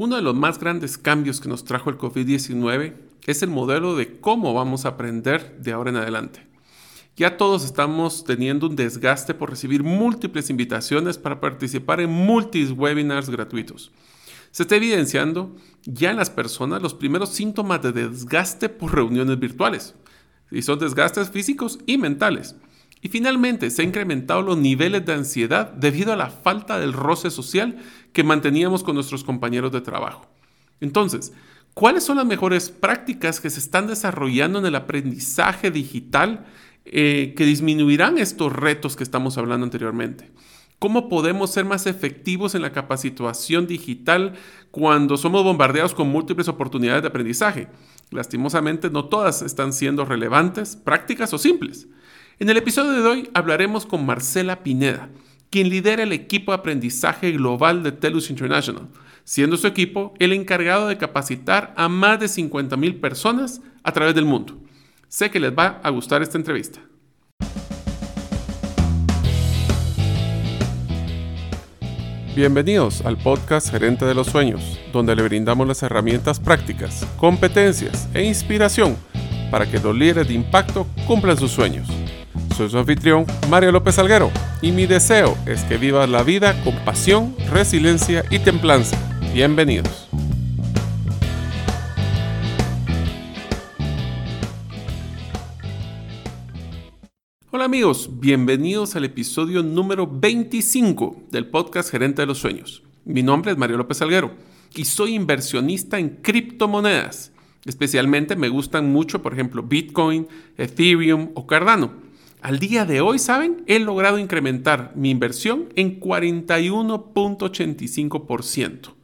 Uno de los más grandes cambios que nos trajo el COVID-19 es el modelo de cómo vamos a aprender de ahora en adelante. Ya todos estamos teniendo un desgaste por recibir múltiples invitaciones para participar en multis webinars gratuitos. Se está evidenciando ya en las personas los primeros síntomas de desgaste por reuniones virtuales. Y son desgastes físicos y mentales. Y finalmente se han incrementado los niveles de ansiedad debido a la falta del roce social que manteníamos con nuestros compañeros de trabajo. Entonces, ¿cuáles son las mejores prácticas que se están desarrollando en el aprendizaje digital eh, que disminuirán estos retos que estamos hablando anteriormente? ¿Cómo podemos ser más efectivos en la capacitación digital cuando somos bombardeados con múltiples oportunidades de aprendizaje? Lastimosamente, no todas están siendo relevantes, prácticas o simples. En el episodio de hoy hablaremos con Marcela Pineda, quien lidera el equipo de aprendizaje global de TELUS International, siendo su equipo el encargado de capacitar a más de 50.000 personas a través del mundo. Sé que les va a gustar esta entrevista. Bienvenidos al podcast Gerente de los Sueños, donde le brindamos las herramientas prácticas, competencias e inspiración para que los líderes de impacto cumplan sus sueños. Soy su anfitrión, Mario López Alguero, y mi deseo es que vivas la vida con pasión, resiliencia y templanza. Bienvenidos. Hola amigos, bienvenidos al episodio número 25 del podcast Gerente de los Sueños. Mi nombre es Mario López Alguero y soy inversionista en criptomonedas. Especialmente me gustan mucho, por ejemplo, Bitcoin, Ethereum o Cardano. Al día de hoy, ¿saben? He logrado incrementar mi inversión en 41.85%.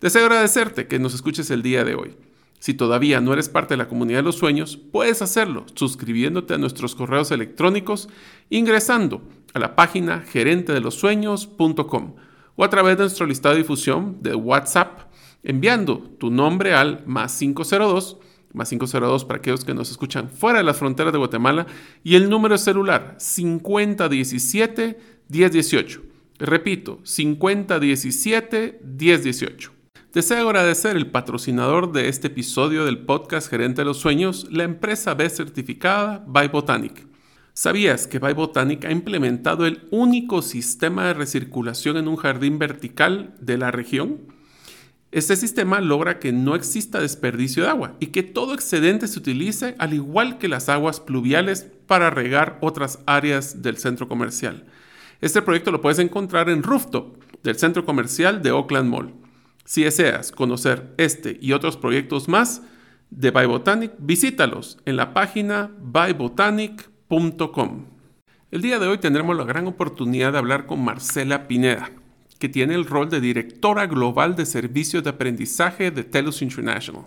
Deseo agradecerte que nos escuches el día de hoy. Si todavía no eres parte de la comunidad de los sueños, puedes hacerlo suscribiéndote a nuestros correos electrónicos ingresando a la página gerentedelosueños.com o a través de nuestro listado de difusión de WhatsApp enviando tu nombre al más 502 más 502 para aquellos que nos escuchan fuera de las fronteras de Guatemala, y el número celular 5017-1018. Repito, 5017-1018. Deseo agradecer el patrocinador de este episodio del podcast Gerente de los Sueños, la empresa B certificada By Botanic. ¿Sabías que By Botanic ha implementado el único sistema de recirculación en un jardín vertical de la región? Este sistema logra que no exista desperdicio de agua y que todo excedente se utilice al igual que las aguas pluviales para regar otras áreas del centro comercial. Este proyecto lo puedes encontrar en Rooftop del centro comercial de Oakland Mall. Si deseas conocer este y otros proyectos más de Botanic, visítalos en la página bybotanic.com. El día de hoy tendremos la gran oportunidad de hablar con Marcela Pineda que tiene el rol de directora global de servicios de aprendizaje de TELUS International.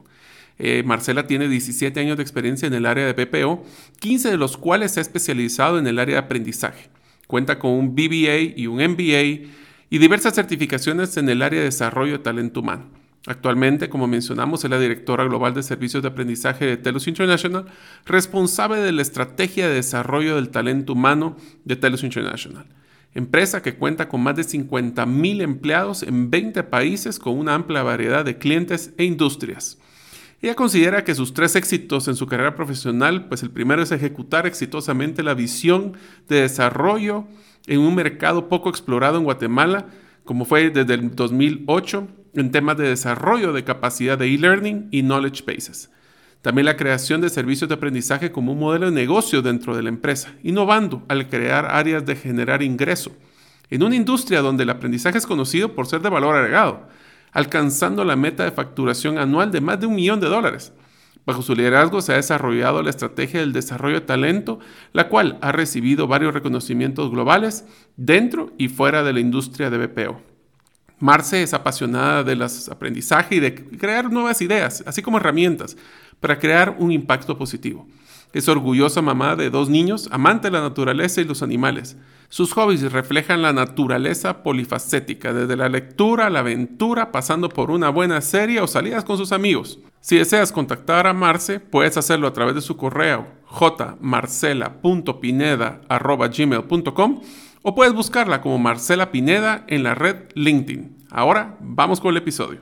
Eh, Marcela tiene 17 años de experiencia en el área de PPO, 15 de los cuales se ha especializado en el área de aprendizaje. Cuenta con un BBA y un MBA y diversas certificaciones en el área de desarrollo de talento humano. Actualmente, como mencionamos, es la directora global de servicios de aprendizaje de TELUS International, responsable de la estrategia de desarrollo del talento humano de TELUS International empresa que cuenta con más de 50.000 empleados en 20 países con una amplia variedad de clientes e industrias. Ella considera que sus tres éxitos en su carrera profesional, pues el primero es ejecutar exitosamente la visión de desarrollo en un mercado poco explorado en Guatemala, como fue desde el 2008 en temas de desarrollo de capacidad de e-learning y knowledge bases. También la creación de servicios de aprendizaje como un modelo de negocio dentro de la empresa, innovando al crear áreas de generar ingreso. En una industria donde el aprendizaje es conocido por ser de valor agregado, alcanzando la meta de facturación anual de más de un millón de dólares. Bajo su liderazgo se ha desarrollado la estrategia del desarrollo de talento, la cual ha recibido varios reconocimientos globales dentro y fuera de la industria de BPO. Marce es apasionada de los aprendizaje y de crear nuevas ideas, así como herramientas para crear un impacto positivo. Es orgullosa mamá de dos niños, amante de la naturaleza y los animales. Sus hobbies reflejan la naturaleza polifacética, desde la lectura, la aventura, pasando por una buena serie o salidas con sus amigos. Si deseas contactar a Marce, puedes hacerlo a través de su correo jmarcela.pineda.gmail.com o puedes buscarla como Marcela Pineda en la red LinkedIn. Ahora vamos con el episodio.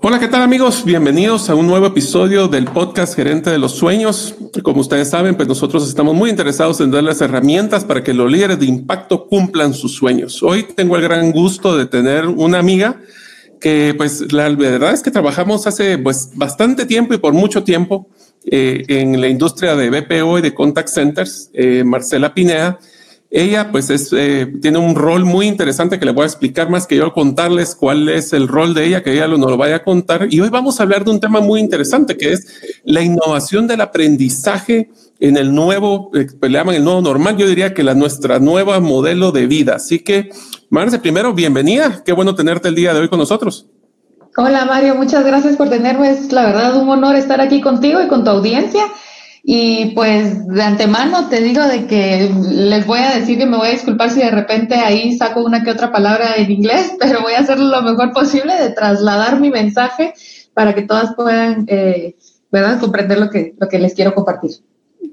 Hola, ¿qué tal amigos? Bienvenidos a un nuevo episodio del podcast Gerente de los Sueños. Como ustedes saben, pues nosotros estamos muy interesados en darles herramientas para que los líderes de impacto cumplan sus sueños. Hoy tengo el gran gusto de tener una amiga que pues la verdad es que trabajamos hace pues bastante tiempo y por mucho tiempo eh, en la industria de BPO y de contact centers, eh, Marcela Pineda. Ella pues es, eh, tiene un rol muy interesante que le voy a explicar más que yo contarles cuál es el rol de ella, que ella nos lo vaya a contar. Y hoy vamos a hablar de un tema muy interesante que es la innovación del aprendizaje en el nuevo, eh, le llaman el nuevo normal, yo diría que la nuestra nueva modelo de vida. Así que, Marce, primero, bienvenida. Qué bueno tenerte el día de hoy con nosotros. Hola Mario, muchas gracias por tenerme. Es la verdad un honor estar aquí contigo y con tu audiencia. Y pues de antemano te digo de que les voy a decir que me voy a disculpar si de repente ahí saco una que otra palabra en inglés, pero voy a hacer lo mejor posible de trasladar mi mensaje para que todas puedan, eh, ¿verdad?, comprender lo que, lo que les quiero compartir.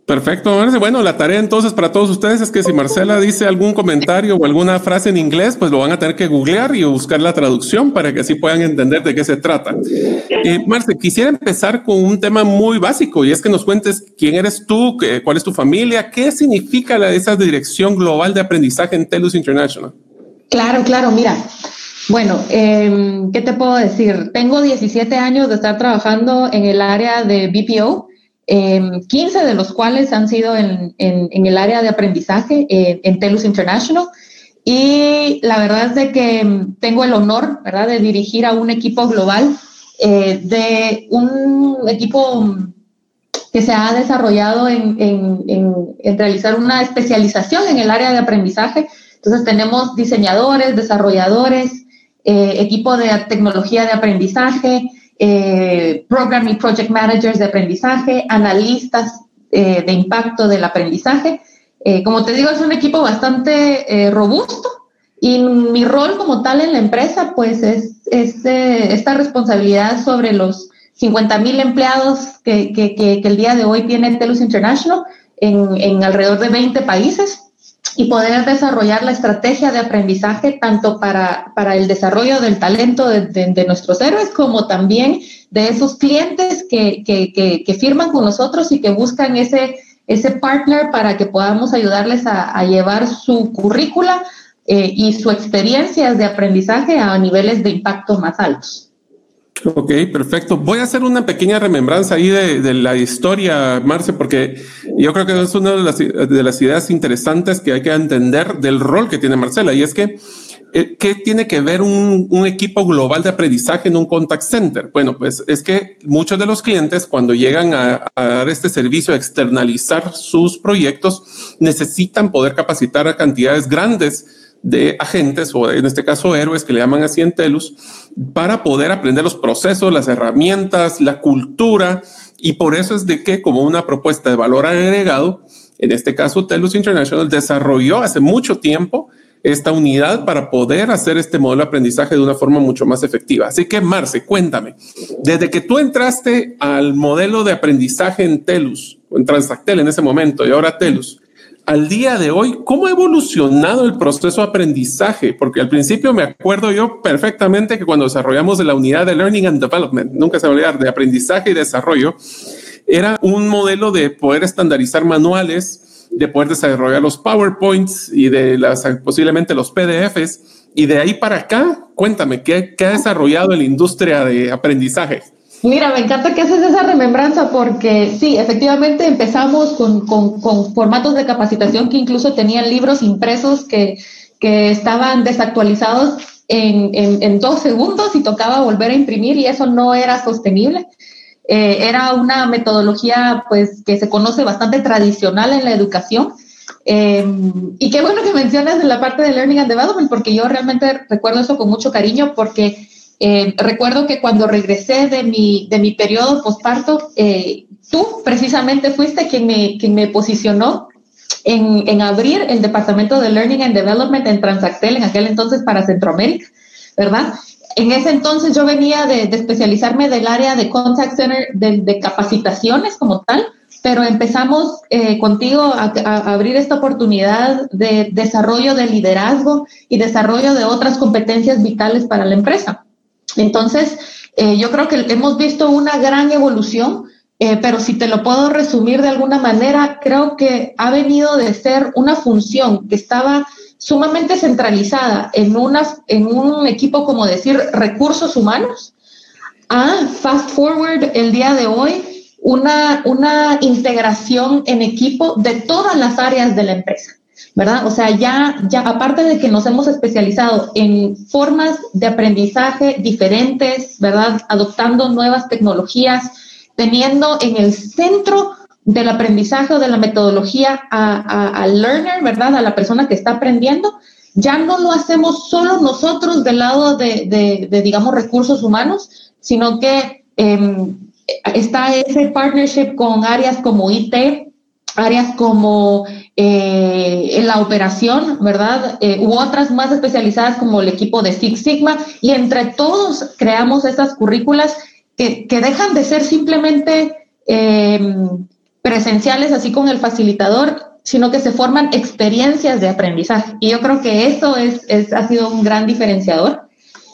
Perfecto. Bueno, la tarea entonces para todos ustedes es que si Marcela dice algún comentario o alguna frase en inglés, pues lo van a tener que googlear y buscar la traducción para que así puedan entender de qué se trata. Eh, Marce, quisiera empezar con un tema muy básico y es que nos cuentes quién eres tú, cuál es tu familia, qué significa la, esa dirección global de aprendizaje en TELUS International. Claro, claro, mira. Bueno, em, ¿qué te puedo decir? Tengo 17 años de estar trabajando en el área de BPO 15 em, de los cuales han sido en, el área de aprendizaje eh, en TELUS International. Y la verdad es de que em, tengo el honor, ¿verdad?, de dirigir a un equipo global, eh, de un equipo que se ha desarrollado en, realizar una especialización en el área de aprendizaje. Entonces tenemos diseñadores, desarrolladores, eh, equipo de tecnología de aprendizaje, eh, program y project managers de aprendizaje, analistas eh, de impacto del aprendizaje. Eh, como te digo, es un equipo bastante eh, robusto y mi rol como tal en la empresa, pues es, esta responsabilidad sobre los 50 mil empleados que, que, que, el día de hoy tiene TELUS International en, en alrededor de 20 países y poder desarrollar la estrategia de aprendizaje tanto para, para el desarrollo del talento de, nuestros héroes como también de esos clientes que, que, que, firman con nosotros y que buscan ese, ese partner para que podamos ayudarles a, a llevar su currícula eh, y su experiencia de aprendizaje a niveles de impacto más altos. Ok, perfecto. Voy a hacer una pequeña remembranza ahí de, la historia, Marce, porque yo creo que es una de las, de las, ideas interesantes que hay que entender del rol que tiene Marcela. Y es que, eh, ¿qué tiene que ver un, un, equipo global de aprendizaje en un contact center? Bueno, pues es que muchos de los clientes, cuando llegan a, a dar este servicio, a externalizar sus proyectos, necesitan poder capacitar a cantidades grandes de agentes o en este caso héroes que le llaman así en Telus para poder aprender los procesos, las herramientas, la cultura y por eso es de que como una propuesta de valor agregado, en este caso Telus International desarrolló hace mucho tiempo esta unidad para poder hacer este modelo de aprendizaje de una forma mucho más efectiva. Así que Marce, cuéntame, desde que tú entraste al modelo de aprendizaje en Telus, en Transactel en ese momento y ahora Telus, al día de hoy, ¿cómo ha evolucionado el proceso de aprendizaje? Porque al principio me acuerdo yo perfectamente que cuando desarrollamos la unidad de Learning and Development, nunca se va a olvidar, de aprendizaje y desarrollo, era un modelo de poder estandarizar manuales, de poder desarrollar los PowerPoints y de las, posiblemente los PDFs. Y de ahí para acá, cuéntame, ¿qué, qué ha desarrollado la industria de aprendizaje? Mira, me encanta que haces esa remembranza porque sí, efectivamente empezamos con, con, con formatos de capacitación que incluso tenían libros impresos que, que estaban desactualizados en, en, en, dos segundos y tocaba volver a imprimir y eso no era sostenible. Eh, era una metodología pues que se conoce bastante tradicional en la educación. Eh, y qué bueno que mencionas la parte de Learning and Development porque yo realmente recuerdo eso con mucho cariño porque eh, recuerdo que cuando regresé de mi, de mi periodo postparto, eh, tú precisamente fuiste quien me, quien me posicionó en, en, abrir el departamento de Learning and Development en Transactel, en aquel entonces para Centroamérica, ¿verdad? En ese entonces yo venía de, especializarme del área de Contact Center, de, de capacitaciones como tal, pero empezamos eh, contigo a, a, abrir esta oportunidad de desarrollo de liderazgo y desarrollo de otras competencias vitales para la empresa. Entonces, Eh, yo creo que hemos visto una gran evolución, eh, pero si te lo puedo resumir de alguna manera, creo que ha venido de ser una función que estaba sumamente centralizada en, una, en un equipo como decir recursos humanos, a fast forward el día de hoy, una, una integración en equipo de todas las áreas de la empresa. ¿Verdad? O sea, ya, ya aparte de que nos hemos especializado en formas de aprendizaje diferentes, ¿verdad? Adoptando nuevas tecnologías, teniendo en el centro del aprendizaje o de la metodología al learner, ¿verdad? A la persona que está aprendiendo, ya no lo hacemos solo nosotros del lado de, digamos, recursos humanos, sino que em, está ese partnership con áreas como IT, áreas como eh, la operación, ¿verdad? Eh, u otras más especializadas como el equipo de Six Sigma, y entre todos creamos esas currículas que, que dejan de ser simplemente em, presenciales, así con el facilitador, sino que se forman experiencias de aprendizaje. Y yo creo que eso es, es ha sido un gran diferenciador.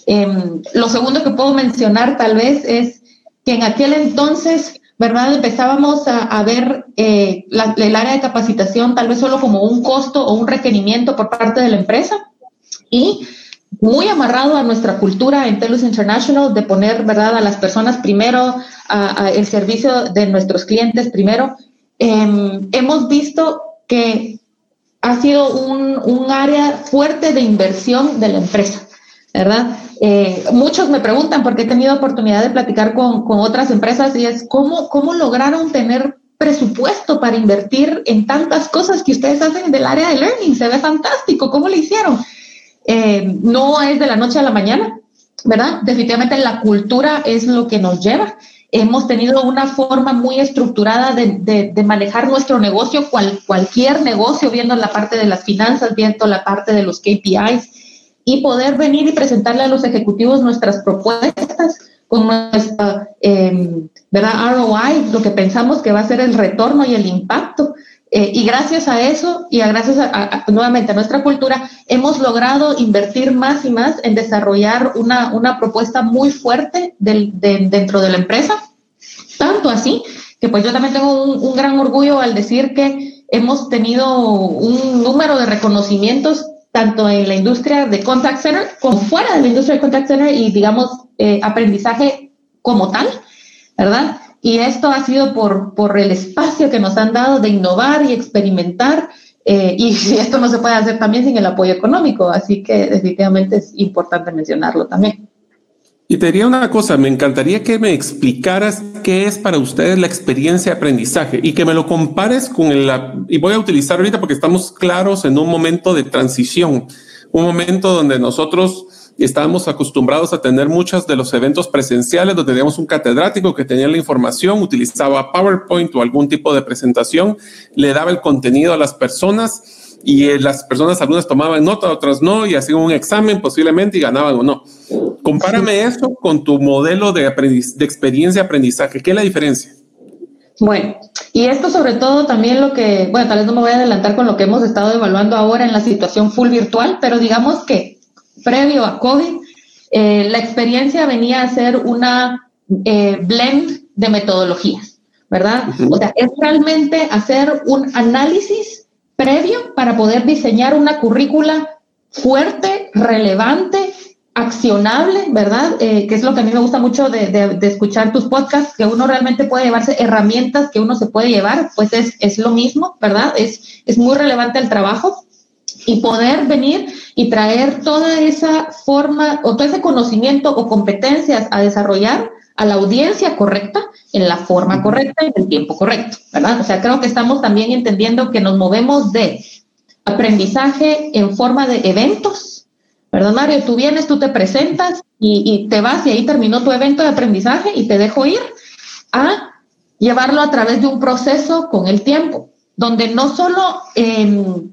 Em, lo segundo que puedo mencionar tal vez es que en aquel entonces ¿verdad? Empezábamos a, ver eh, el área de capacitación tal vez solo como un costo o un requerimiento por parte de la empresa y muy amarrado a nuestra cultura en Telus International de poner, ¿verdad?, a las personas primero, a, el servicio de nuestros clientes primero. Em, hemos visto que ha sido un, un área fuerte de inversión de la empresa. ¿Verdad? Eh, muchos me preguntan, porque he tenido oportunidad de platicar con, con, otras empresas, y es cómo, cómo lograron tener presupuesto para invertir en tantas cosas que ustedes hacen del área de learning. Se ve fantástico, ¿cómo lo hicieron? Eh, no es de la noche a la mañana, ¿verdad? Definitivamente la cultura es lo que nos lleva. Hemos tenido una forma muy estructurada de, de, de manejar nuestro negocio, cual, cualquier negocio, viendo la parte de las finanzas, viendo la parte de los KPIs, y poder venir y presentarle a los ejecutivos nuestras propuestas con nuestra em, ¿verdad? ROI, lo que pensamos que va a ser el retorno y el impacto. Eh, y gracias a eso y a gracias nuevamente a nuestra cultura, hemos logrado invertir más y más en desarrollar una, una propuesta muy fuerte del, dentro de la empresa. Tanto así que pues yo también tengo un, un gran orgullo al decir que hemos tenido un número de reconocimientos tanto en la industria de contact center como fuera de la industria de contact center y, digamos, eh, aprendizaje como tal, ¿verdad? Y esto ha sido por, por el espacio que nos han dado de innovar y experimentar. Eh, y esto no se puede hacer también sin el apoyo económico, así que definitivamente es importante mencionarlo también. Y te diría una cosa, me encantaría que me explicaras qué es para ustedes la experiencia de aprendizaje y que me lo compares con el, y voy a utilizar ahorita porque estamos claros en un momento de transición, un momento donde nosotros estábamos acostumbrados a tener muchos de los eventos presenciales donde teníamos un catedrático que tenía la información, utilizaba PowerPoint o algún tipo de presentación, le daba el contenido a las personas y eh, las personas, algunas tomaban nota, otras no, y hacían un examen posiblemente y ganaban o no. Compárame eso con tu modelo de, de experiencia aprendizaje. ¿Qué es la diferencia? Bueno, y esto sobre todo también lo que, bueno, tal vez no me voy a adelantar con lo que hemos estado evaluando ahora en la situación full virtual, pero digamos que previo a COVID, eh, la experiencia venía a ser una eh, blend de metodologías, ¿verdad? O sea, es realmente hacer un análisis previo para poder diseñar una currícula fuerte, relevante, accionable, ¿verdad? Eh, que es lo que a mí me gusta mucho de, escuchar tus podcasts, que uno realmente puede llevarse herramientas que uno se puede llevar, pues es, es lo mismo, ¿verdad? Es, es muy relevante el trabajo y poder venir y traer toda esa forma o todo ese conocimiento o competencias a desarrollar a la audiencia correcta, en la forma correcta y en el tiempo correcto, ¿verdad? O sea, creo que estamos también entendiendo que nos movemos de aprendizaje en forma de eventos, ¿verdad, Mario? Tú vienes, tú te presentas y, te vas y ahí terminó tu evento de aprendizaje y te dejo ir a llevarlo a través de un proceso con el tiempo, donde no solo em,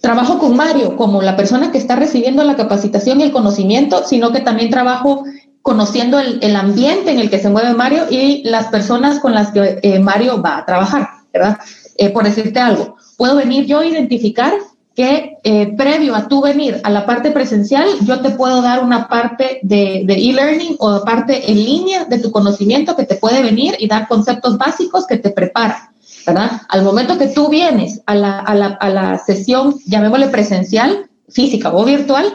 trabajo con Mario como la persona que está recibiendo la capacitación y el conocimiento, sino que también trabajo conociendo el, ambiente en el que se mueve Mario y las personas con las que eh, Mario va a trabajar, ¿verdad? Eh, por decirte algo, puedo venir yo a identificar que eh, previo a tu venir a la parte presencial, yo te puedo dar una parte de e-learning o parte en línea de tu conocimiento que te puede venir y dar conceptos básicos que te preparan, ¿verdad? Al momento que tú vienes a la, a la, a la sesión, llamémosle presencial, física o virtual,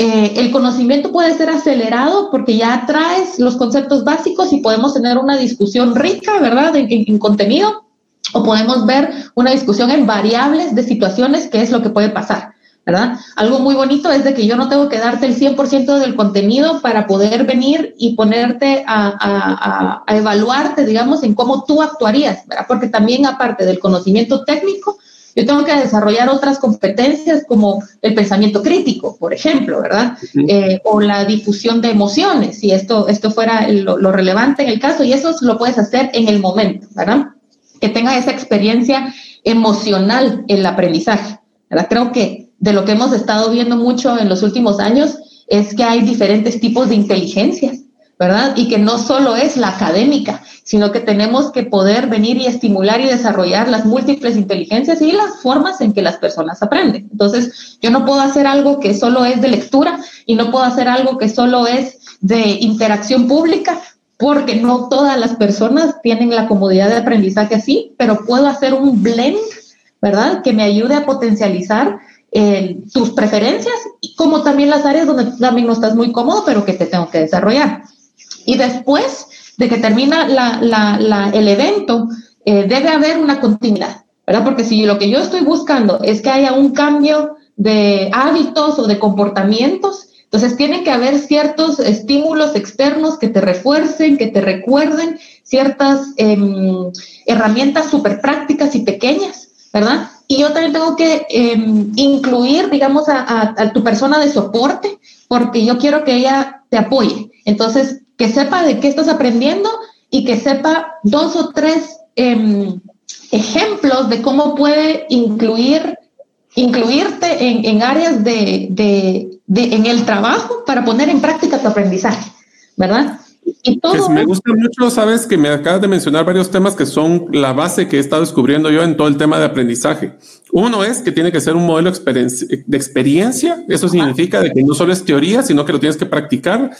eh, el conocimiento puede ser acelerado porque ya traes los conceptos básicos y podemos tener una discusión rica, ¿verdad?, en, contenido, o podemos ver una discusión en variables de situaciones, que es lo que puede pasar. ¿verdad? Algo muy bonito es de que yo no tengo que darte el 100% del contenido para poder venir y ponerte a, a, evaluarte, digamos, en cómo tú actuarías, ¿verdad? Porque también aparte del conocimiento técnico, yo tengo que desarrollar otras competencias como el pensamiento crítico, por ejemplo, ¿verdad? Eh, o la difusión de emociones, si esto, esto fuera lo, relevante en el caso, y eso lo puedes hacer en el momento, ¿verdad? Que tenga esa experiencia emocional en el aprendizaje, ¿verdad? Creo que de lo que hemos estado viendo mucho en los últimos años es que hay diferentes tipos de inteligencias, ¿verdad? Y que no solo es la académica, sino que tenemos que poder venir y estimular y desarrollar las múltiples inteligencias y las formas en que las personas aprenden. Entonces, yo no puedo hacer algo que solo es de lectura y no puedo hacer algo que solo es de interacción pública, porque no todas las personas tienen la comodidad de aprendizaje así, pero puedo hacer un blend, ¿verdad? Que me ayude a potencializar eh, tus preferencias, como también las áreas donde también no estás muy cómodo, pero que te tengo que desarrollar. Y después, de que termina el evento, eh, debe haber una continuidad, ¿verdad? Porque si lo que yo estoy buscando es que haya un cambio de hábitos o de comportamientos, entonces tiene que haber ciertos estímulos externos que te refuercen, que te recuerden ciertas em, herramientas súper prácticas y pequeñas, ¿verdad? Y yo también tengo que em, incluir, digamos, a, a, tu persona de soporte, porque yo quiero que ella te apoye. Entonces, que sepa de qué estás aprendiendo y que sepa dos o tres em, ejemplos de cómo puede incluir, incluirte en, áreas de, de, en el trabajo para poner en práctica tu aprendizaje, ¿verdad? Y todo me gusta mucho, sabes que me acabas de mencionar varios temas que son la base que he estado descubriendo yo en todo el tema de aprendizaje. Uno es que tiene que ser un modelo de experiencia. Eso significa de que no solo es teoría, sino que lo tienes que practicar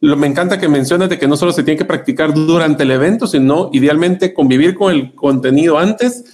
me encanta que mencionas de que no solo se tiene que practicar durante el evento, sino idealmente convivir con el contenido antes,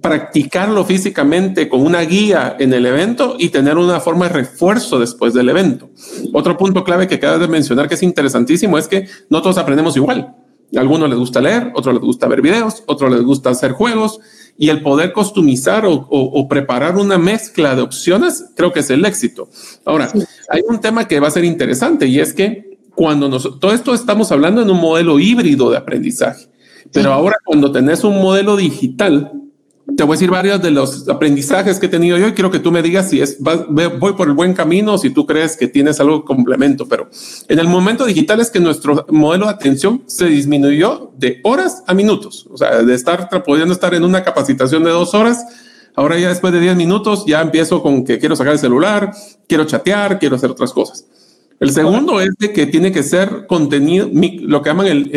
practicarlo físicamente con una guía en el evento y tener una forma de refuerzo después del evento. Otro punto clave que acabas de mencionar que es interesantísimo es que no todos aprendemos igual. A algunos les gusta leer, otros les gusta ver videos, otros les gusta hacer juegos y el poder customizar o, preparar una mezcla de opciones creo que es el éxito. Ahora, hay un tema que va a ser interesante y es que cuando todo esto estamos hablando en un modelo híbrido de aprendizaje, pero ahora cuando tenés un modelo digital, te voy a decir varios de los aprendizajes que he tenido yo y quiero que tú me digas si es voy por el buen camino o si tú crees que tienes algo complemento, pero en el momento digital es que nuestro modelo de atención se disminuyó de horas a minutos, o sea, de estar pudiendo estar en una capacitación de dos horas. Ahora ya después de 10 minutos ya empiezo con que quiero sacar el celular, quiero chatear, quiero hacer otras cosas. El segundo es de que tiene que ser contenido, lo que llaman el,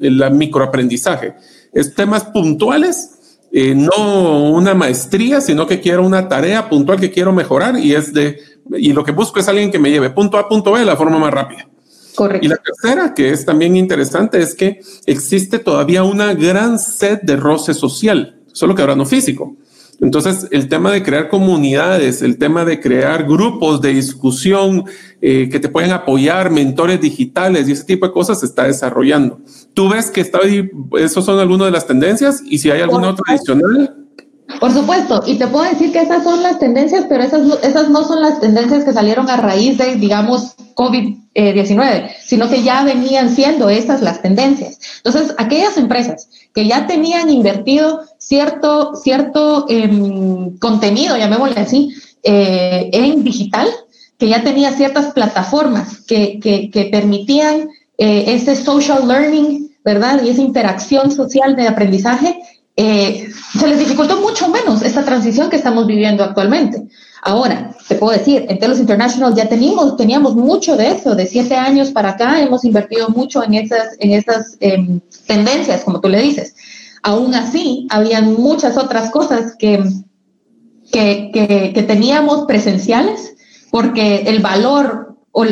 el, microaprendizaje. Es temas puntuales, eh, no una maestría, sino que quiero una tarea puntual que quiero mejorar y es de, y lo que busco es alguien que me lleve punto A a punto B de la forma más rápida. Correcto. Y la tercera, que es también interesante, es que existe todavía una gran sed de roce social, solo que ahora no físico. Entonces, el tema de crear comunidades, el tema de crear grupos de discusión eh, que te pueden apoyar, mentores digitales y ese tipo de cosas se está desarrollando. ¿Tú ves que está ahí, esos son algunas de las tendencias? Y si hay alguna otra adicional. Por supuesto, y te puedo decir que esas son las tendencias, pero esas, esas no son las tendencias que salieron a raíz de, digamos, COVID-19, sino que ya venían siendo esas las tendencias. Entonces, aquellas empresas que ya tenían invertido cierto, cierto em, contenido, llamémosle así, eh, en digital, que ya tenía ciertas plataformas que, que, permitían eh, ese social learning, ¿verdad? Y esa interacción social de aprendizaje, eh, se les dificultó mucho menos esta transición que estamos viviendo actualmente. Ahora, te puedo decir, en Telos International ya teníamos, teníamos mucho de eso, de siete años para acá hemos invertido mucho en esas, en esas em, tendencias, como tú le dices. Aún así, habían muchas otras cosas que, que, teníamos presenciales, porque el valor o,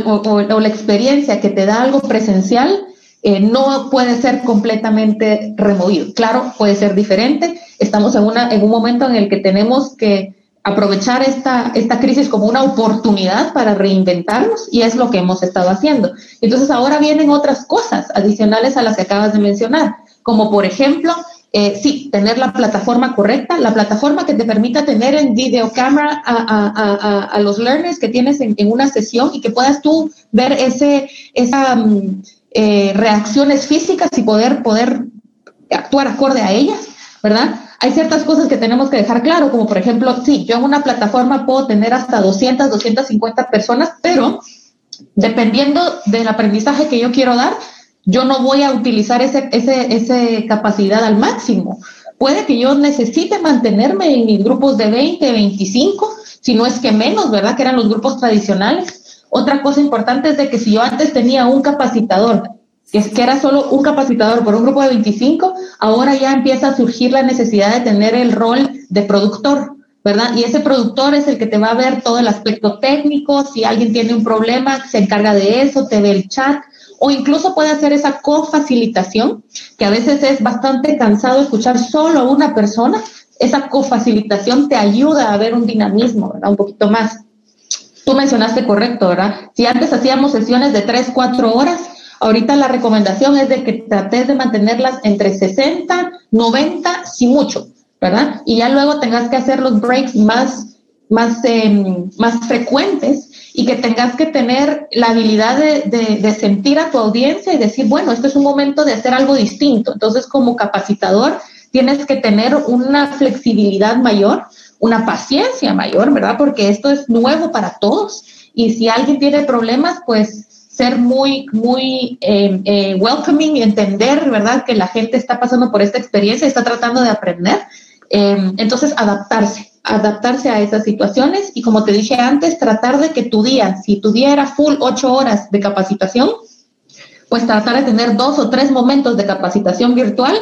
la experiencia que te da algo presencial eh, no puede ser completamente removido. Claro, puede ser diferente. Estamos en, una, en un momento en el que tenemos que aprovechar esta, esta crisis como una oportunidad para reinventarnos y es lo que hemos estado haciendo. Entonces ahora vienen otras cosas adicionales a las que acabas de mencionar, como por ejemplo eh, sí, tener la plataforma correcta, la plataforma que te permita tener en videocámara a, a, los learners que tienes en, una sesión y que puedas tú ver ese, esas mm, eh, reacciones físicas y poder, poder actuar acorde a ellas, ¿verdad? Hay ciertas cosas que tenemos que dejar claro, como por ejemplo, sí, yo en una plataforma puedo tener hasta 200, 250 personas, pero dependiendo del aprendizaje que yo quiero dar, yo no voy a utilizar esa ese, ese capacidad al máximo. Puede que yo necesite mantenerme en mis grupos de 20, 25, si no es que menos, ¿verdad? Que eran los grupos tradicionales. Otra cosa importante es de que si yo antes tenía un capacitador, que, es, que era solo un capacitador por un grupo de 25, ahora ya empieza a surgir la necesidad de tener el rol de productor, ¿verdad? Y ese productor es el que te va a ver todo el aspecto técnico, si alguien tiene un problema, se encarga de eso, te ve el chat, o incluso puede hacer esa cofacilitación, que a veces es bastante cansado escuchar solo a una persona. Esa cofacilitación te ayuda a ver un dinamismo, ¿verdad? Un poquito más. Tú mencionaste correcto, ¿verdad? Si antes hacíamos sesiones de 3, 4 horas, ahorita la recomendación es de que trates de mantenerlas entre 60, 90, si mucho, ¿verdad? Y ya luego tengas que hacer los breaks más, más, em, frecuentes y que tengas que tener la habilidad de, sentir a tu audiencia y decir, bueno, esto es un momento de hacer algo distinto. Entonces, como capacitador, tienes que tener una flexibilidad mayor, una paciencia mayor, ¿verdad? Porque esto es nuevo para todos. Y si alguien tiene problemas, pues ser muy, muy eh, eh, welcoming y entender, ¿verdad? Que la gente está pasando por esta experiencia está tratando de aprender. Eh, entonces, adaptarse adaptarse a esas situaciones y como te dije antes, tratar de que tu día, si tu día era full ocho horas de capacitación, pues tratar de tener dos o tres momentos de capacitación virtual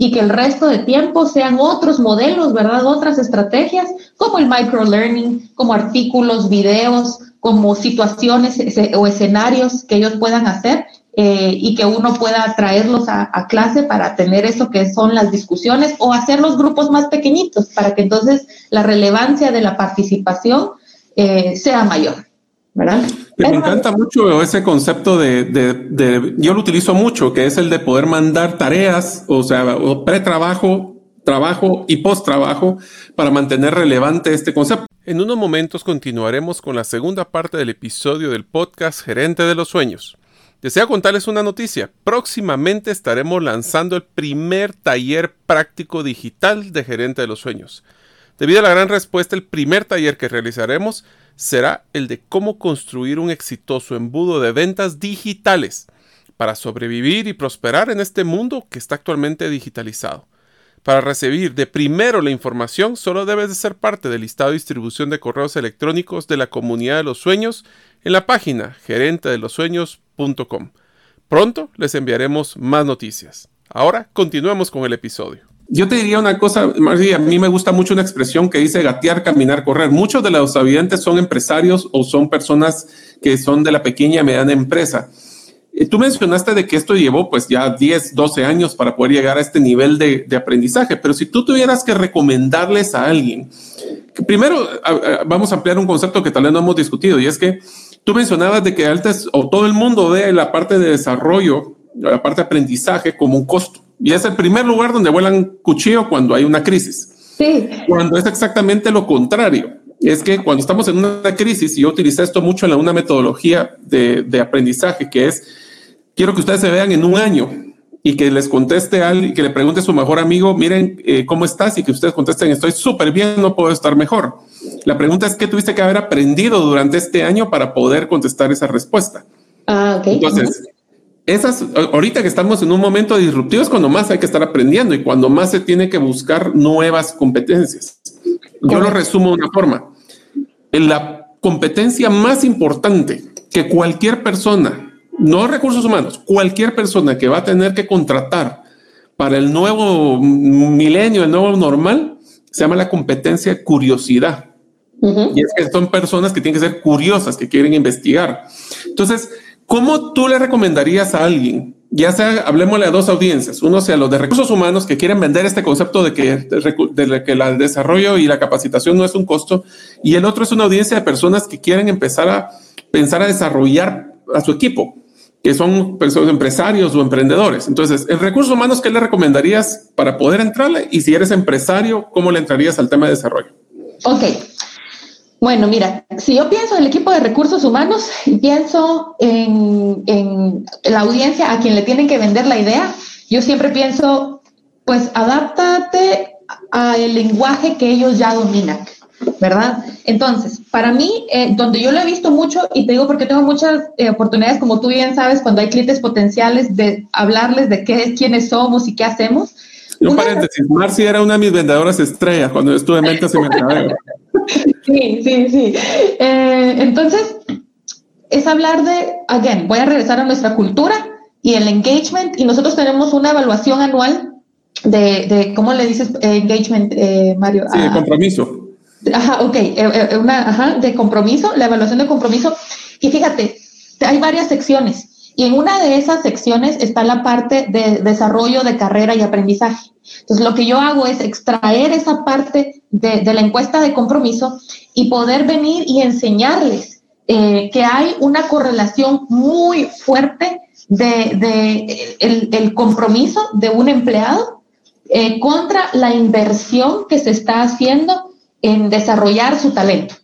y que el resto de tiempo sean otros modelos, ¿verdad? Otras estrategias como el microlearning, como artículos, videos, como situaciones o escenarios que ellos puedan hacer eh, y que uno pueda traerlos a, clase para tener eso que son las discusiones o hacer los grupos más pequeñitos para que entonces la relevancia de la participación eh, sea mayor. ¿Verdad? Me encanta mucho ese concepto de, de, yo lo utilizo mucho, que es el de poder mandar tareas, o sea, pre-trabajo, trabajo y post-trabajo para mantener relevante este concepto. En unos momentos continuaremos con la segunda parte del episodio del podcast Gerente de los Sueños. Deseo contarles una noticia. Próximamente estaremos lanzando el primer taller práctico digital de Gerente de los Sueños. Debido a la gran respuesta, el primer taller que realizaremos será el de cómo construir un exitoso embudo de ventas digitales para sobrevivir y prosperar en este mundo que está actualmente digitalizado. Para recibir de primero la información, solo debes de ser parte del listado de distribución de correos electrónicos de la comunidad de los sueños en la página gerentedelosueños.com. Pronto les enviaremos más noticias. Ahora continuemos con el episodio. Yo te diría una cosa, María, a mí me gusta mucho una expresión que dice gatear, caminar, correr. Muchos de los evidentes son empresarios o son personas que son de la pequeña y mediana empresa. Eh, tú mencionaste de que esto llevó pues ya 10, 12 años para poder llegar a este nivel de, aprendizaje, pero si tú tuvieras que recomendarles a alguien, que primero vamos a ampliar un concepto que tal vez no hemos discutido y es que Tú mencionabas de que antes o todo el mundo ve la parte de desarrollo, la parte de aprendizaje como un costo. Y es el primer lugar donde vuelan cuchillo cuando hay una crisis. Sí. Cuando es exactamente lo contrario. Es que cuando estamos en una crisis, y yo utilicé esto mucho en una metodología de, de aprendizaje, que es, quiero que ustedes se vean en un año y que les conteste al, que le pregunte a su mejor amigo, miren, eh, ¿cómo estás? Y que ustedes contesten, estoy súper bien, no puedo estar mejor. La pregunta es, ¿qué tuviste que haber aprendido durante este año para poder contestar esa respuesta? Ah, ok. Entonces, esas, ahorita que estamos en un momento disruptivo es cuando más hay que estar aprendiendo y cuando más se tiene que buscar nuevas competencias. Yo lo resumo de una forma. La competencia más importante que cualquier persona no recursos humanos, cualquier persona que va a tener que contratar para el nuevo milenio, el nuevo normal, se llama la competencia curiosidad. Y es que son personas que tienen que ser curiosas, que quieren investigar. Entonces, ¿cómo tú le recomendarías a alguien ya sea, hablemosle a dos audiencias, uno sea los de recursos humanos que quieren vender este concepto de que, el desarrollo y la capacitación no es un costo, y el otro es una audiencia de personas que quieren empezar a pensar a desarrollar a su equipo, que son personas, empresarios o emprendedores. Entonces, en recursos humanos, ¿qué le recomendarías para poder entrarle? Y si eres empresario, ¿cómo le entrarías al tema de desarrollo? Ok, bueno, mira, si yo pienso en el equipo de recursos humanos y pienso en, la audiencia a quien le tienen que vender la idea, yo siempre pienso, pues adáptate al lenguaje que ellos ya dominan, ¿verdad? Entonces, para mí, eh, donde yo lo he visto mucho, y te digo porque tengo muchas eh, oportunidades, como tú bien sabes, cuando hay clientes potenciales, de hablarles de qué, quiénes somos y qué hacemos. Un paréntesis, Marci era una de mis vendedoras estrellas cuando estuve en ventas y mercadeo. Sí, sí, sí. Eh, entonces, es hablar de, again, voy a regresar a nuestra cultura y el engagement, y nosotros tenemos una evaluación anual de, de ¿cómo le dices engagement, eh, Mario? Sí, de ah, compromiso. Ajá, ok, eh, una, ajá, de compromiso, la evaluación de compromiso. Y fíjate, hay varias secciones. Y en una de esas secciones está la parte de desarrollo de carrera y aprendizaje. Entonces, lo que yo hago es extraer esa parte de, la encuesta de compromiso y poder venir y enseñarles eh, que hay una correlación muy fuerte de, el, compromiso de un empleado eh, contra la inversión que se está haciendo en desarrollar su talento.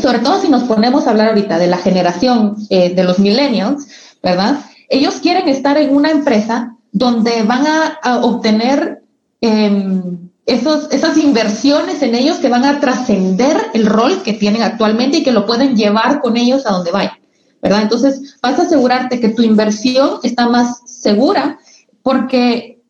Sobre todo si nos ponemos a hablar ahorita de la generación eh, de los millennials, ¿verdad? Ellos quieren estar en una empresa donde van a, obtener em, esos, esas inversiones en ellos que van a trascender el rol que tienen actualmente y que lo pueden llevar con ellos a donde vayan, ¿verdad? Entonces, vas a asegurarte que tu inversión está más segura porque,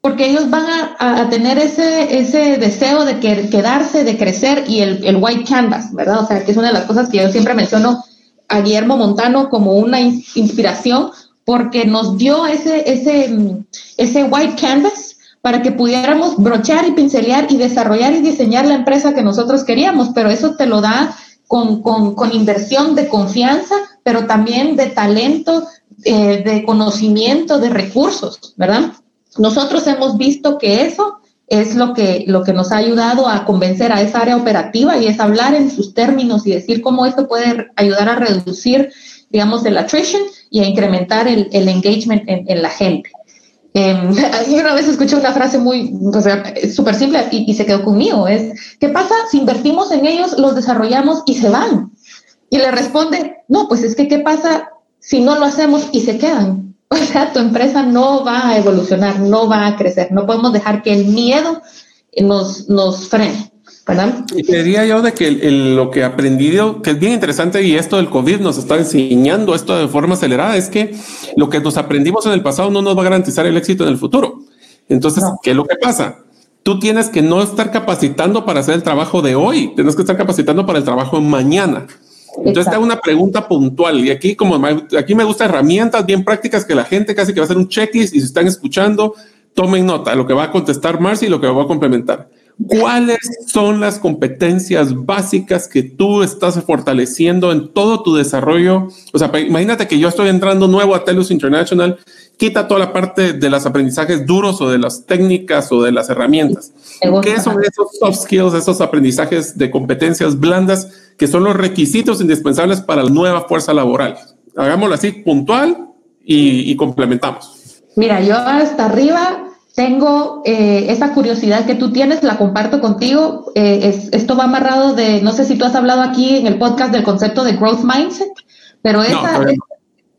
porque ellos van a, tener ese, ese deseo de quedarse, de crecer y el, el white canvas, ¿verdad? O sea, que es una de las cosas que yo siempre menciono a Guillermo Montano como una inspiración porque nos dio ese, ese, ese white canvas para que pudiéramos brochar y pincelear y desarrollar y diseñar la empresa que nosotros queríamos, pero eso te lo da con, inversión de confianza, pero también de talento, eh, de conocimiento, de recursos, ¿verdad? Nosotros hemos visto que eso es lo que, lo que nos ha ayudado a convencer a esa área operativa y es hablar en sus términos y decir cómo esto puede ayudar a reducir, digamos, el attrition y a incrementar el, engagement en, la gente. Eh, una vez escuché una frase muy, o sea, súper simple y, y, se quedó conmigo, es, ¿qué pasa si invertimos en ellos, los desarrollamos y se van? Y le responde, no, pues es que ¿qué pasa si no lo hacemos y se quedan? O sea, tu empresa no va a evolucionar, no va a crecer. No podemos dejar que el miedo nos, nos frene. ¿verdad? Y diría yo de que lo que he aprendido, que es bien interesante y esto del COVID nos está enseñando esto de forma acelerada, es que lo que nos aprendimos en el pasado no nos va a garantizar el éxito en el futuro. Entonces, ¿qué es lo que pasa? Tú tienes que no estar capacitando para hacer el trabajo de hoy, tienes que estar capacitando para el trabajo de mañana. Entonces te hago una pregunta puntual y aquí como aquí me gustan herramientas bien prácticas que la gente casi que va a hacer un checklist y si están escuchando, tomen nota lo que va a contestar Marcy y lo que va a complementar. ¿Cuáles son las competencias básicas que tú estás fortaleciendo en todo tu desarrollo? O sea, imagínate que yo estoy entrando nuevo a Telus International, quita toda la parte de los aprendizajes duros o de las técnicas o de las herramientas. ¿Qué son esos soft skills, esos aprendizajes de competencias blandas que son los requisitos indispensables para la nueva fuerza laboral? Hagámoslo así, puntual y, complementamos. Mira, yo hasta arriba tengo eh, esa curiosidad que tú tienes, la comparto contigo. Eh, esto va amarrado de, no sé si tú has hablado aquí en el podcast del concepto de growth mindset, pero esa,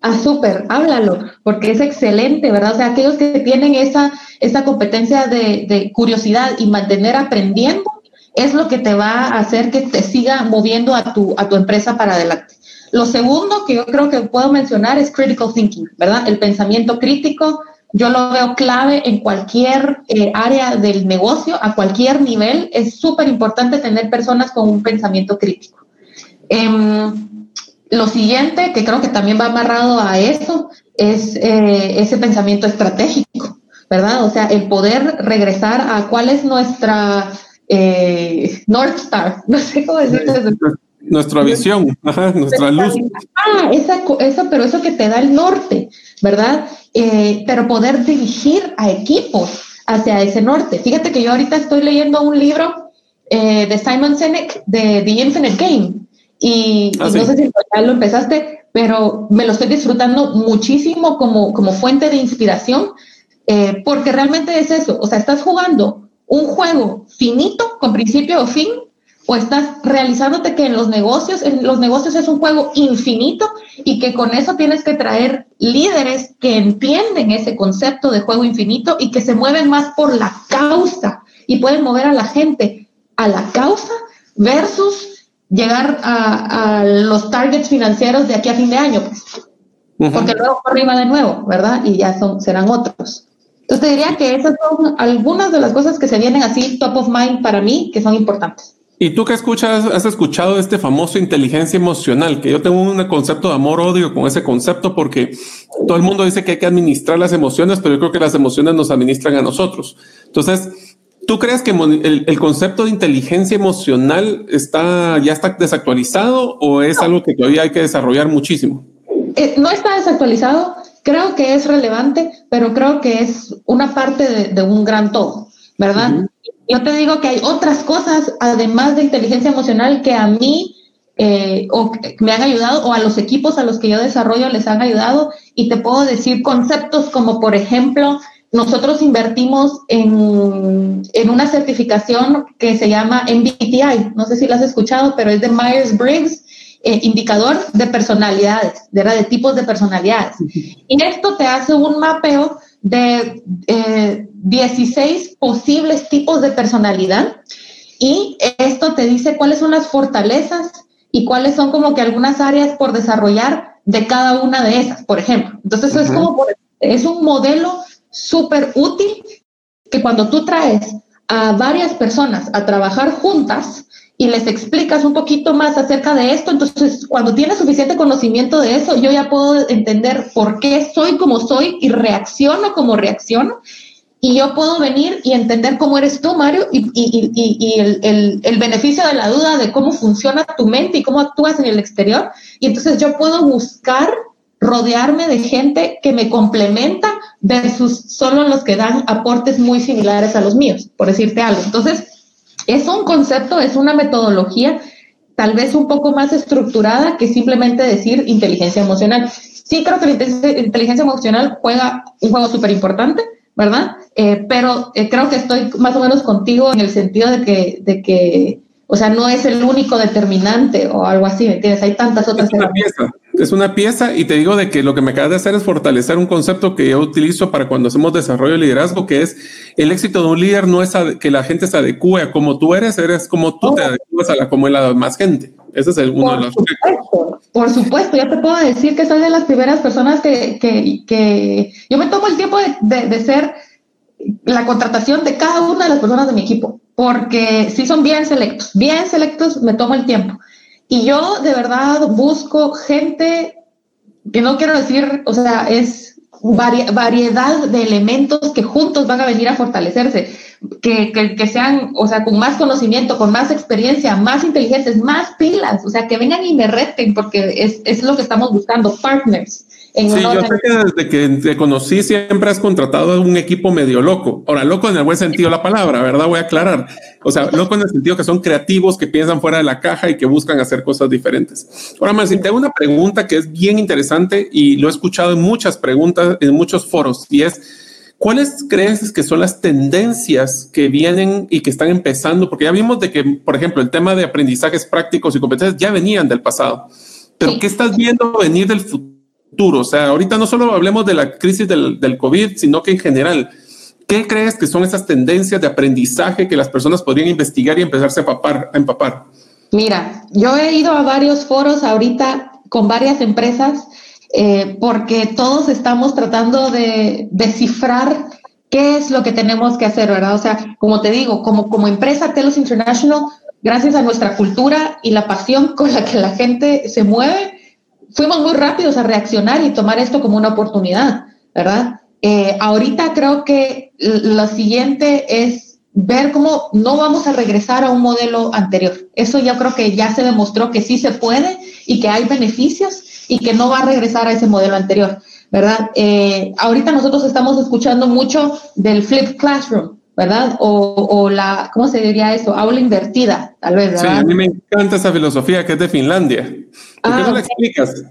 Ah, súper, háblalo, porque es excelente, ¿verdad? O sea, aquellos que tienen esa, esa competencia de, curiosidad y mantener aprendiendo, es lo que te va a hacer que te siga moviendo a tu, a tu empresa para adelante. Lo segundo que yo creo que puedo mencionar es critical thinking, ¿verdad? El pensamiento crítico, yo lo veo clave en cualquier eh, área del negocio, a cualquier nivel. Es súper importante tener personas con un pensamiento crítico. Em, lo siguiente, que creo que también va amarrado a eso, es eh, ese pensamiento estratégico, ¿verdad? O sea, el poder regresar a cuál es nuestra eh, North Star, no sé cómo decirlo. Nuestra visión, nuestra luz. Ah, esa, eso, pero eso que te da el norte, ¿verdad? Eh, pero poder dirigir a equipos hacia ese norte. Fíjate que yo ahorita estoy leyendo un libro eh, de Simon Sinek de The Infinite Game y, ah, no sé si ya lo empezaste, pero me lo estoy disfrutando muchísimo como, como fuente de inspiración, eh, porque realmente es eso, o sea, estás jugando un juego finito con principio o fin, o estás realizándote que en los negocios, en los negocios es un juego infinito y que con eso tienes que traer líderes que entienden ese concepto de juego infinito y que se mueven más por la causa y pueden mover a la gente a la causa versus llegar a, los targets financieros de aquí a fin de año, pues. porque luego arriba de nuevo, ¿verdad? Y ya son, serán otros. Entonces te diría que esas son algunas de las cosas que se vienen así top of mind para mí, que son importantes. ¿Y tú qué escuchas, has escuchado este famoso inteligencia emocional? Que yo tengo un concepto de amor-odio con ese concepto porque todo el mundo dice que hay que administrar las emociones, pero yo creo que las emociones nos administran a nosotros. Entonces, ¿tú crees que el, concepto de inteligencia emocional está, ya está desactualizado o es algo que todavía hay que desarrollar muchísimo? Eh, no está desactualizado, creo que es relevante, pero creo que es una parte de, un gran todo, ¿verdad? yo te digo que hay otras cosas, además de inteligencia emocional, que a mí eh, o me han ayudado, o a los equipos a los que yo desarrollo les han ayudado, y te puedo decir conceptos como, por ejemplo, nosotros invertimos en, en una certificación que se llama MBTI, no sé si la has escuchado, pero es de Myers-Briggs, eh, indicador de personalidades, de, de tipos de personalidades. Y esto te hace un mapeo de 16 eh, posibles tipos de personalidad. Y esto te dice cuáles son las fortalezas y cuáles son como que algunas áreas por desarrollar de cada una de esas, por ejemplo. Entonces, es como es un modelo súper útil que cuando tú traes a varias personas a trabajar juntas, y les explicas un poquito más acerca de esto, entonces cuando tienes suficiente conocimiento de eso, yo ya puedo entender por qué soy como soy y reacciono como reacciono. Y yo puedo venir y entender cómo eres tú, Mario, y, el, beneficio de la duda de cómo funciona tu mente y cómo actúas en el exterior. Y entonces yo puedo buscar rodearme de gente que me complementa versus solo los que dan aportes muy similares a los míos, por decirte algo. Entonces, es un concepto, es una metodología tal vez un poco más estructurada que simplemente decir inteligencia emocional. Sí creo que la inteligencia emocional juega un juego súper importante, ¿verdad? Eh, pero eh, creo que estoy más o menos contigo en el sentido de que, de que, o sea, no es el único determinante o algo así, ¿me entiendes? Hay tantas otras. Es es una pieza y te digo de que lo que me acaba de hacer es fortalecer un concepto que yo utilizo para cuando hacemos desarrollo de liderazgo, que es el éxito de un líder no es que la gente se adecue a como tú eres, eres como tú te adecuas a la como la más gente. Ese es uno de los supuesto, Por supuesto, ya te puedo decir que soy de las primeras personas que, que, que yo me tomo el tiempo de, de, ser la contratación de cada una de las personas de mi equipo, porque si son bien selectos, bien selectos, me tomo el tiempo. Y yo de verdad busco gente que no quiero decir, o sea, es variedad de elementos que juntos van a venir a fortalecerse, que, que, sean, o sea, con más conocimiento, con más experiencia, más inteligentes, más pilas, o sea, que vengan y me reten, porque es, es lo que estamos buscando, partners sí, yo sé que desde que te conocí siempre has contratado un equipo medio loco. Ahora, loco en el buen sentido de la palabra, ¿verdad? Voy a aclarar. O sea, loco en el sentido que son creativos, que piensan fuera de la caja y que buscan hacer cosas diferentes. Ahora, más, te hago una pregunta que es bien interesante y lo he escuchado en muchas preguntas, en muchos foros, y es, ¿cuáles crees que son las tendencias que vienen y que están empezando? Porque ya vimos de que, por ejemplo, el tema de aprendizajes prácticos y competencias ya venían del pasado. Pero ¿qué estás viendo venir del futuro? O sea, ahorita no solo hablemos de la crisis del, COVID, sino que en general, ¿qué crees que son esas tendencias de aprendizaje que las personas podrían investigar y empezarse a empapar? A empapar? Mira, yo he ido a varios foros ahorita con varias empresas eh, porque todos estamos tratando de descifrar qué es lo que tenemos que hacer, ¿verdad? O sea, como te digo, como, como empresa Telos International, gracias a nuestra cultura y la pasión con la que la gente se mueve, fuimos muy rápidos a reaccionar y tomar esto como una oportunidad, ¿verdad? Eh, ahorita creo que lo siguiente es ver cómo no vamos a regresar a un modelo anterior. Eso yo creo que ya se demostró que sí se puede y que hay beneficios y que no va a regresar a ese modelo anterior, ¿verdad? Eh, ahorita nosotros estamos escuchando mucho del flip classroom, ¿verdad? O, la, ¿cómo se diría eso? Aula invertida, tal vez, ¿verdad? Sí, a mí me encanta esa filosofía que es de Finlandia. ¿Por qué no ah, la explicas?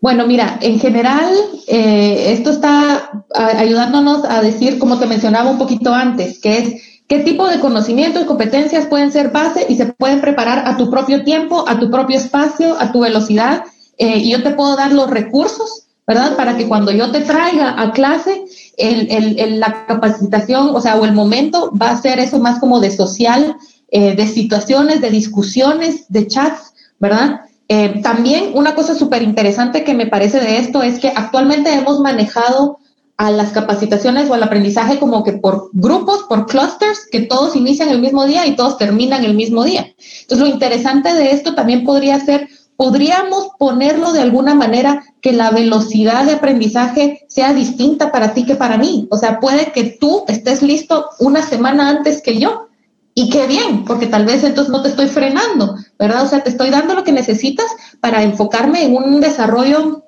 Bueno, mira, en general, eh, esto está ayudándonos a decir, como te mencionaba un poquito antes, que es qué tipo de conocimientos y competencias pueden ser base y se pueden preparar a tu propio tiempo, a tu propio espacio, a tu velocidad. Eh, y yo te puedo dar los recursos, ¿verdad? Para que cuando yo te traiga a clase, el, la capacitación, o sea, o el momento va a ser eso más como de social, eh, de situaciones, de discusiones, de chats, ¿verdad? Eh, también una cosa súper interesante que me parece de esto es que actualmente hemos manejado a las capacitaciones o al aprendizaje como que por grupos, por clusters, que todos inician el mismo día y todos terminan el mismo día. Entonces, lo interesante de esto también podría ser, podríamos ponerlo de alguna manera que la velocidad de aprendizaje sea distinta para ti que para mí. O sea, puede que tú estés listo una semana antes que yo y qué bien, porque tal vez entonces no te estoy frenando, ¿verdad? O sea, te estoy dando lo que necesitas para enfocarme en un desarrollo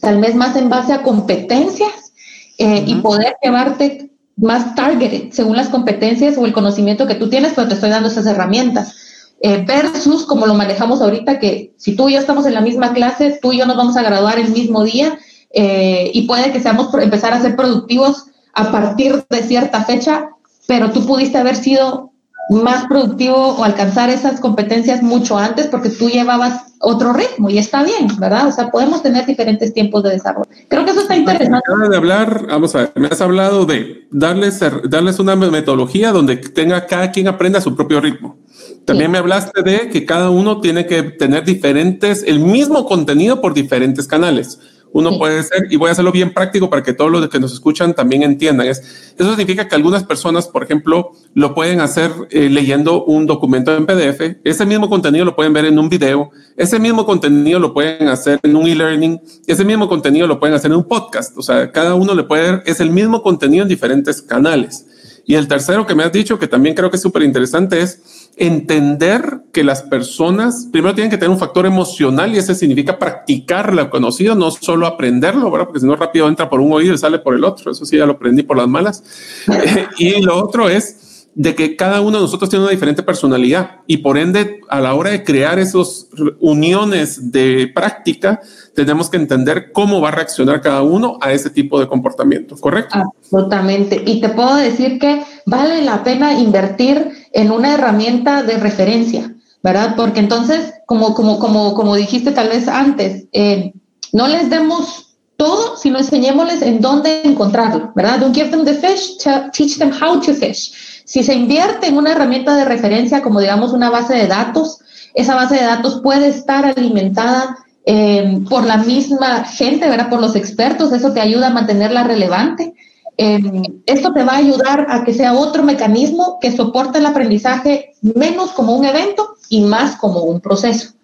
tal vez más en base a competencias eh, y poder llevarte más targeted según las competencias o el conocimiento que tú tienes, pero te estoy dando esas herramientas. Eh, versus como lo manejamos ahorita, que si tú y yo estamos en la misma clase, tú y yo nos vamos a graduar el mismo día eh, y puede que seamos empezar a ser productivos a partir de cierta fecha, pero tú pudiste haber sido más productivo o alcanzar esas competencias mucho antes porque tú llevabas otro ritmo y está bien, ¿verdad? O sea, podemos tener diferentes tiempos de desarrollo. Creo que eso está interesante. Acabas de hablar, vamos a ver, me has hablado de darles, darles una metodología donde tenga cada quien aprenda a su propio ritmo. También me hablaste de que cada uno tiene que tener diferentes, el mismo contenido por diferentes canales. Uno puede ser, y voy a hacerlo bien práctico para que todos los que nos escuchan también entiendan. Es, eso significa que algunas personas, por ejemplo, lo pueden hacer eh, leyendo un documento en PDF. Ese mismo contenido lo pueden ver en un video. Ese mismo contenido lo pueden hacer en un e-learning. Ese mismo contenido lo pueden hacer en un podcast. O sea, cada uno le puede ver, es el mismo contenido en diferentes canales. Y el tercero que me has dicho, que también creo que es súper interesante, es entender que las personas primero tienen que tener un factor emocional y ese significa practicar lo conocido, no solo aprenderlo, ¿verdad? Porque si no rápido entra por un oído y sale por el otro. Eso sí, ya lo aprendí por las malas. y lo otro es de que cada uno de nosotros tiene una diferente personalidad y por ende a la hora de crear esas uniones de práctica tenemos que entender cómo va a reaccionar cada uno a ese tipo de comportamiento, ¿correcto? Absolutamente. Y te puedo decir que vale la pena invertir en una herramienta de referencia, ¿verdad? Porque entonces, como, como, como, como dijiste tal vez antes, eh, no les demos todo, sino enseñémosles en dónde encontrarlo, ¿verdad? Don't give them the fish, teach them how to fish. Si se invierte en una herramienta de referencia como digamos una base de datos, esa base de datos puede estar alimentada eh, por la misma gente, ¿verdad? Por los expertos, eso te ayuda a mantenerla relevante. Eh, esto te va a ayudar a que sea otro mecanismo que soporte el aprendizaje menos como un evento y más como un proceso,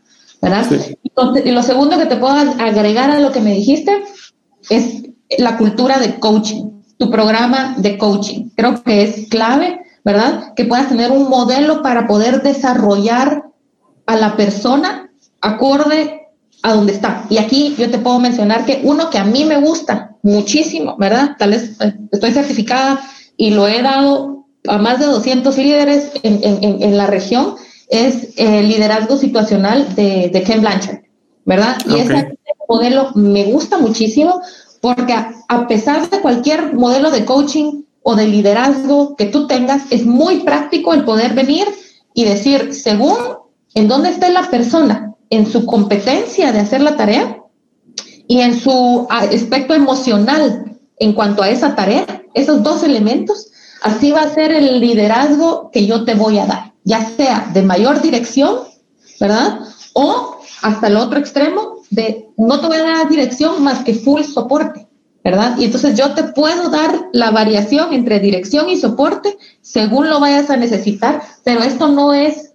¿verdad? y lo segundo que te puedo agregar a lo que me dijiste es la cultura de coaching, tu programa de coaching. Creo que es clave ¿verdad? Que puedas tener un modelo para poder desarrollar a la persona acorde a donde está. Y aquí yo te puedo mencionar que uno que a mí me gusta muchísimo, ¿verdad? Tal vez eh, estoy certificada y lo he dado a más de 200 líderes en, en, en la región, es el liderazgo situacional de, de Ken Blanchard, ¿verdad? Y ese modelo me gusta muchísimo porque a pesar de cualquier modelo de coaching o de liderazgo que tú tengas, es muy práctico el poder venir y decir, según en dónde esté la persona, en su competencia de hacer la tarea y en su aspecto emocional en cuanto a esa tarea, esos dos elementos, así va a ser el liderazgo que yo te voy a dar, ya sea de mayor dirección, ¿verdad? O hasta el otro extremo de no te voy a dar dirección más que full soporte. ¿Verdad? Y entonces yo te puedo dar la variación entre dirección y soporte según lo vayas a necesitar, pero esto no es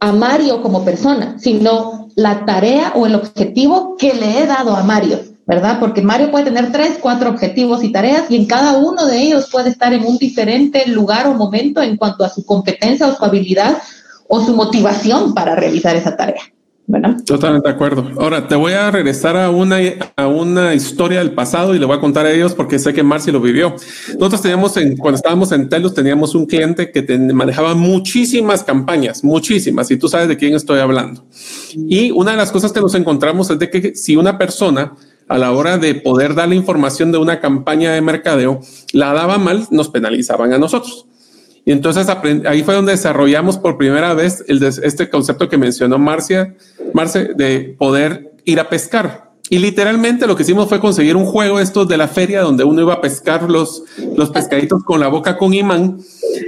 a Mario como persona, sino la tarea o el objetivo que le he dado a Mario. ¿verdad? Porque Mario puede tener tres, cuatro objetivos y tareas y en cada uno de ellos puede estar en un diferente lugar o momento en cuanto a su competencia o su habilidad o su motivación para realizar esa tarea. Totalmente de acuerdo. Ahora te voy a regresar a una, a una historia del pasado y le voy a contar a ellos porque sé que Marci lo vivió. Nosotros teníamos, en, cuando estábamos en Telus, teníamos un cliente que manejaba muchísimas campañas, muchísimas, y tú sabes de quién estoy hablando. Y una de las cosas que nos encontramos es de que si una persona a la hora de poder dar la información de una campaña de mercadeo la daba mal, nos penalizaban a nosotros. Y entonces ahí fue donde desarrollamos por primera vez el este concepto que mencionó Marcia, Marce, de poder ir a pescar. Y literalmente lo que hicimos fue conseguir un juego estos de la feria donde uno iba a pescar los, los pescaditos con la boca con imán.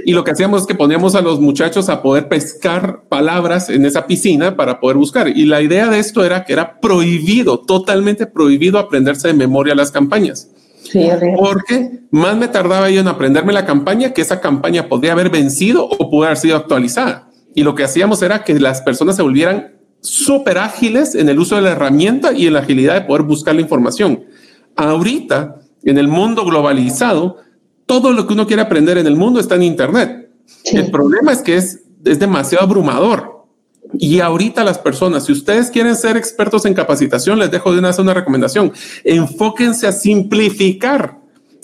Y lo que hacíamos es que poníamos a los muchachos a poder pescar palabras en esa piscina para poder buscar. Y la idea de esto era que era prohibido, totalmente prohibido aprenderse de memoria las campañas. Porque más me tardaba yo en aprenderme la campaña que esa campaña podría haber vencido o pudo haber sido actualizada. Y lo que hacíamos era que las personas se volvieran súper ágiles en el uso de la herramienta y en la agilidad de poder buscar la información. Ahorita, en el mundo globalizado, todo lo que uno quiere aprender en el mundo está en Internet. El problema es que es, es demasiado abrumador. Y ahorita las personas, si ustedes quieren ser expertos en capacitación, les dejo de una, una recomendación. Enfóquense a simplificar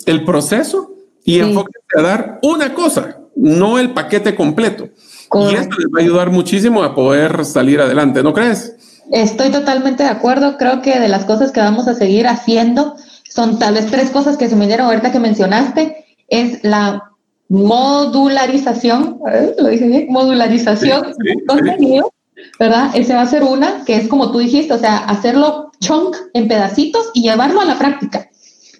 el proceso y enfóquense a dar una cosa, no el paquete completo. Y esto les va a ayudar muchísimo a poder salir adelante, ¿no crees? Estoy totalmente de acuerdo. Creo que de las cosas que vamos a seguir haciendo son tal vez tres cosas que se me dieron ahorita que mencionaste. Es la modularización, lo dije bien, modularización contenido, ¿verdad? Ese va a ser una, que es como tú dijiste, o sea, hacerlo chunk en pedacitos y llevarlo a la práctica.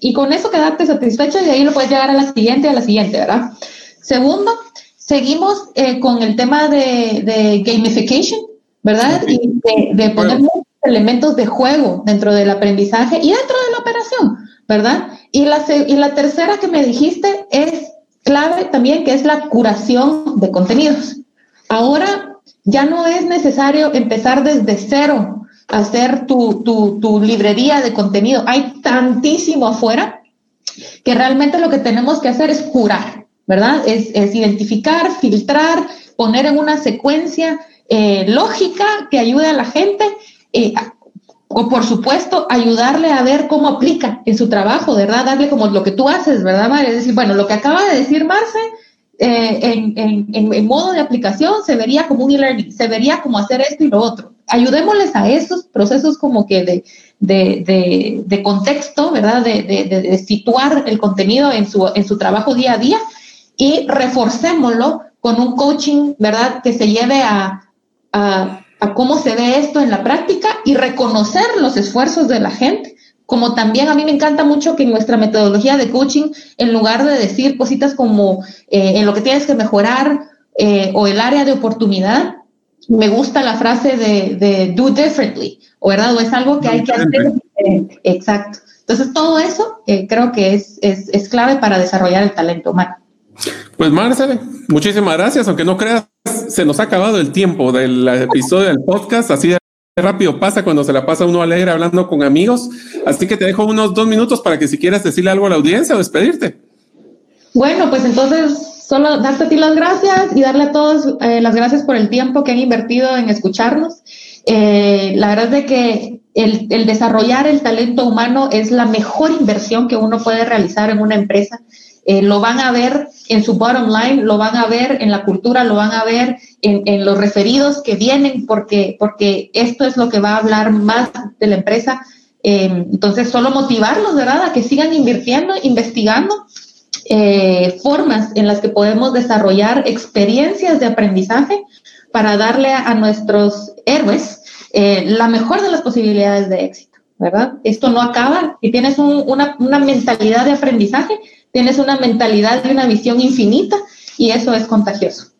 Y con eso quedarte satisfecho y de ahí lo puedes llegar a la siguiente, a la siguiente, ¿verdad? Segundo, seguimos eh, con el tema de, gamification, ¿verdad? Y de, poner muchos elementos de juego dentro del aprendizaje y dentro de la operación, ¿verdad? Y la, y la tercera que me dijiste es clave también, que es la curación de contenidos. Ahora ya no es necesario empezar desde cero a hacer tu, tu, librería de contenido. Hay tantísimo afuera que realmente lo que tenemos que hacer es curar, ¿verdad? Es, identificar, filtrar, poner en una secuencia eh, lógica que ayude a la gente. Eh, o por supuesto ayudarle a ver cómo aplica en su trabajo, ¿verdad? Darle como lo que tú haces, ¿verdad, María? Es decir, bueno, lo que acaba de decir Marce, eh, en, en, modo de aplicación se vería como un e-learning, se vería como hacer esto y lo otro. Ayudémosles a esos procesos como que de, de, de, de contexto, ¿verdad? De, situar el contenido en su, en su trabajo día a día y reforcémoslo con un coaching, ¿verdad? Que se lleve a, a a cómo se ve esto en la práctica y reconocer los esfuerzos de la gente. Como también a mí me encanta mucho que en nuestra metodología de coaching, en lugar de decir cositas como eh, en lo que tienes que mejorar eh, o el área de oportunidad, me gusta la frase de, do differently, ¿o verdad? O es algo que hay que hacer diferente. Exacto. Entonces, todo eso eh, creo que es, es, es clave para desarrollar el talento humano. Pues Marcel, muchísimas gracias, aunque no creas, se nos ha acabado el tiempo del episodio del podcast, así de rápido pasa cuando se la pasa uno alegre hablando con amigos, así que te dejo unos dos minutos para que si quieres decirle algo a la audiencia o despedirte. Bueno, pues entonces solo darte a ti las gracias y darle a todos eh, las gracias por el tiempo que han invertido en escucharnos. Eh, la verdad es que el desarrollar el talento humano es la mejor inversión que uno puede realizar en una empresa. Eh, lo van a ver en su bottom line, lo van a ver en la cultura, lo van a ver en, los referidos que vienen, porque, porque esto es lo que va a hablar más de la empresa. Eh, entonces, solo motivarlos, ¿verdad?, a que sigan invirtiendo, investigando eh, formas en las que podemos desarrollar experiencias de aprendizaje para darle a, nuestros héroes la mejor de las posibilidades de éxito, ¿verdad? Esto no acaba. Si tienes una, una mentalidad de aprendizaje, tienes una mentalidad y una visión infinita y eso es contagioso.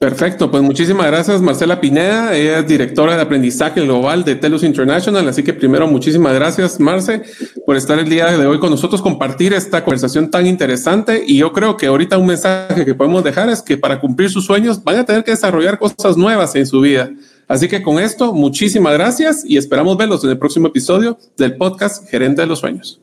Perfecto, pues muchísimas gracias Marcela Pineda, ella es directora de aprendizaje global de Telus International, así que primero muchísimas gracias Marce por estar el día de hoy con nosotros, compartir esta conversación tan interesante y yo creo que ahorita un mensaje que podemos dejar es que para cumplir sus sueños van a tener que desarrollar cosas nuevas en su vida. Así que con esto, muchísimas gracias y esperamos verlos en el próximo episodio del podcast Gerente de los Sueños.